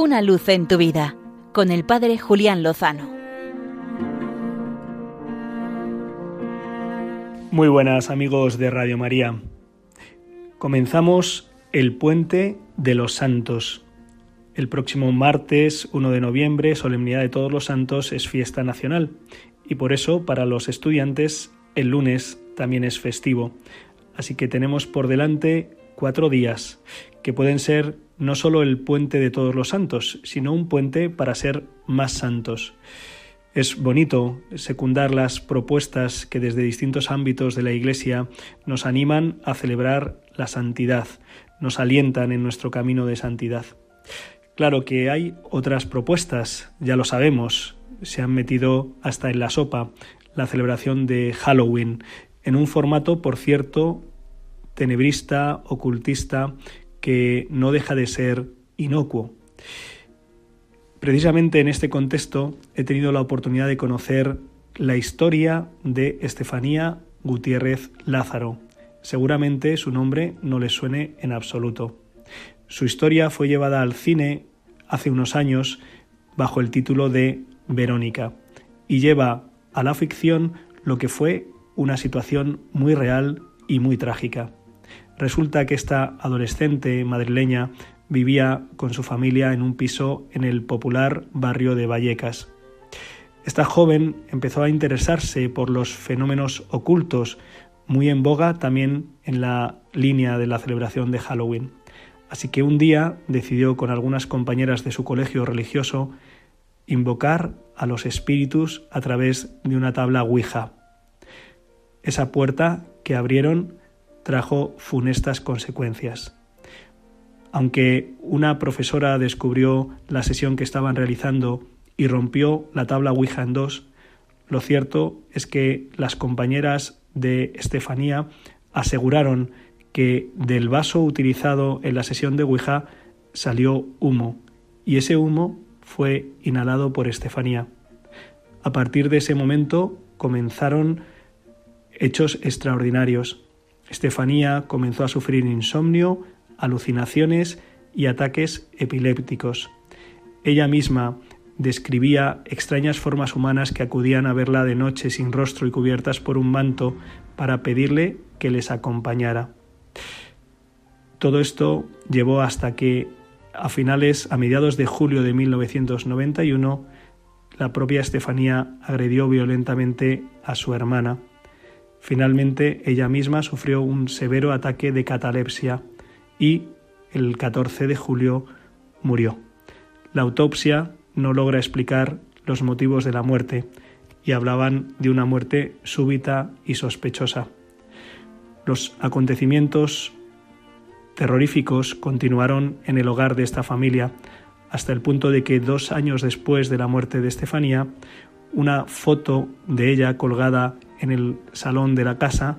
Una luz en tu vida con el Padre Julián Lozano. Muy buenas amigos de Radio María. Comenzamos el puente de los santos. El próximo martes 1 de noviembre, solemnidad de todos los santos, es fiesta nacional y por eso para los estudiantes el lunes también es festivo. Así que tenemos por delante cuatro días que pueden ser no solo el puente de todos los santos, sino un puente para ser más santos. Es bonito secundar las propuestas que desde distintos ámbitos de la Iglesia nos animan a celebrar la santidad, nos alientan en nuestro camino de santidad. Claro que hay otras propuestas, ya lo sabemos, se han metido hasta en la sopa la celebración de Halloween, en un formato, por cierto, tenebrista, ocultista, que no deja de ser inocuo. Precisamente en este contexto he tenido la oportunidad de conocer la historia de Estefanía Gutiérrez Lázaro. Seguramente su nombre no le suene en absoluto. Su historia fue llevada al cine hace unos años bajo el título de Verónica y lleva a la ficción lo que fue una situación muy real y muy trágica. Resulta que esta adolescente madrileña vivía con su familia en un piso en el popular barrio de Vallecas. Esta joven empezó a interesarse por los fenómenos ocultos, muy en boga también en la línea de la celebración de Halloween. Así que un día decidió con algunas compañeras de su colegio religioso invocar a los espíritus a través de una tabla Ouija. Esa puerta que abrieron trajo funestas consecuencias. Aunque una profesora descubrió la sesión que estaban realizando y rompió la tabla Ouija en dos, lo cierto es que las compañeras de Estefanía aseguraron que del vaso utilizado en la sesión de Ouija salió humo, y ese humo fue inhalado por Estefanía. A partir de ese momento comenzaron hechos extraordinarios. Estefanía comenzó a sufrir insomnio, alucinaciones y ataques epilépticos. Ella misma describía extrañas formas humanas que acudían a verla de noche sin rostro y cubiertas por un manto para pedirle que les acompañara. Todo esto llevó hasta que a finales, a mediados de julio de 1991, la propia Estefanía agredió violentamente a su hermana. Finalmente, ella misma sufrió un severo ataque de catalepsia y el 14 de julio murió. La autopsia no logra explicar los motivos de la muerte y hablaban de una muerte súbita y sospechosa. Los acontecimientos terroríficos continuaron en el hogar de esta familia hasta el punto de que dos años después de la muerte de Estefanía, una foto de ella colgada en el salón de la casa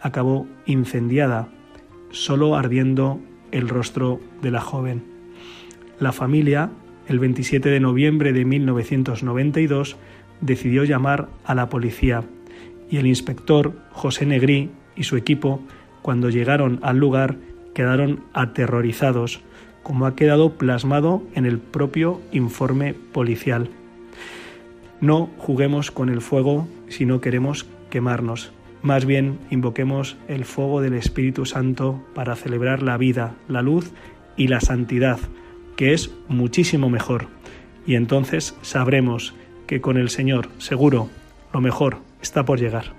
acabó incendiada, solo ardiendo el rostro de la joven. La familia, el 27 de noviembre de 1992, decidió llamar a la policía y el inspector José Negrí y su equipo, cuando llegaron al lugar, quedaron aterrorizados, como ha quedado plasmado en el propio informe policial. No juguemos con el fuego si no queremos quemarnos. Más bien invoquemos el fuego del Espíritu Santo para celebrar la vida, la luz y la santidad, que es muchísimo mejor. Y entonces sabremos que con el Señor, seguro, lo mejor está por llegar.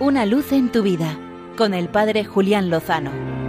Una luz en tu vida, con el Padre Julián Lozano.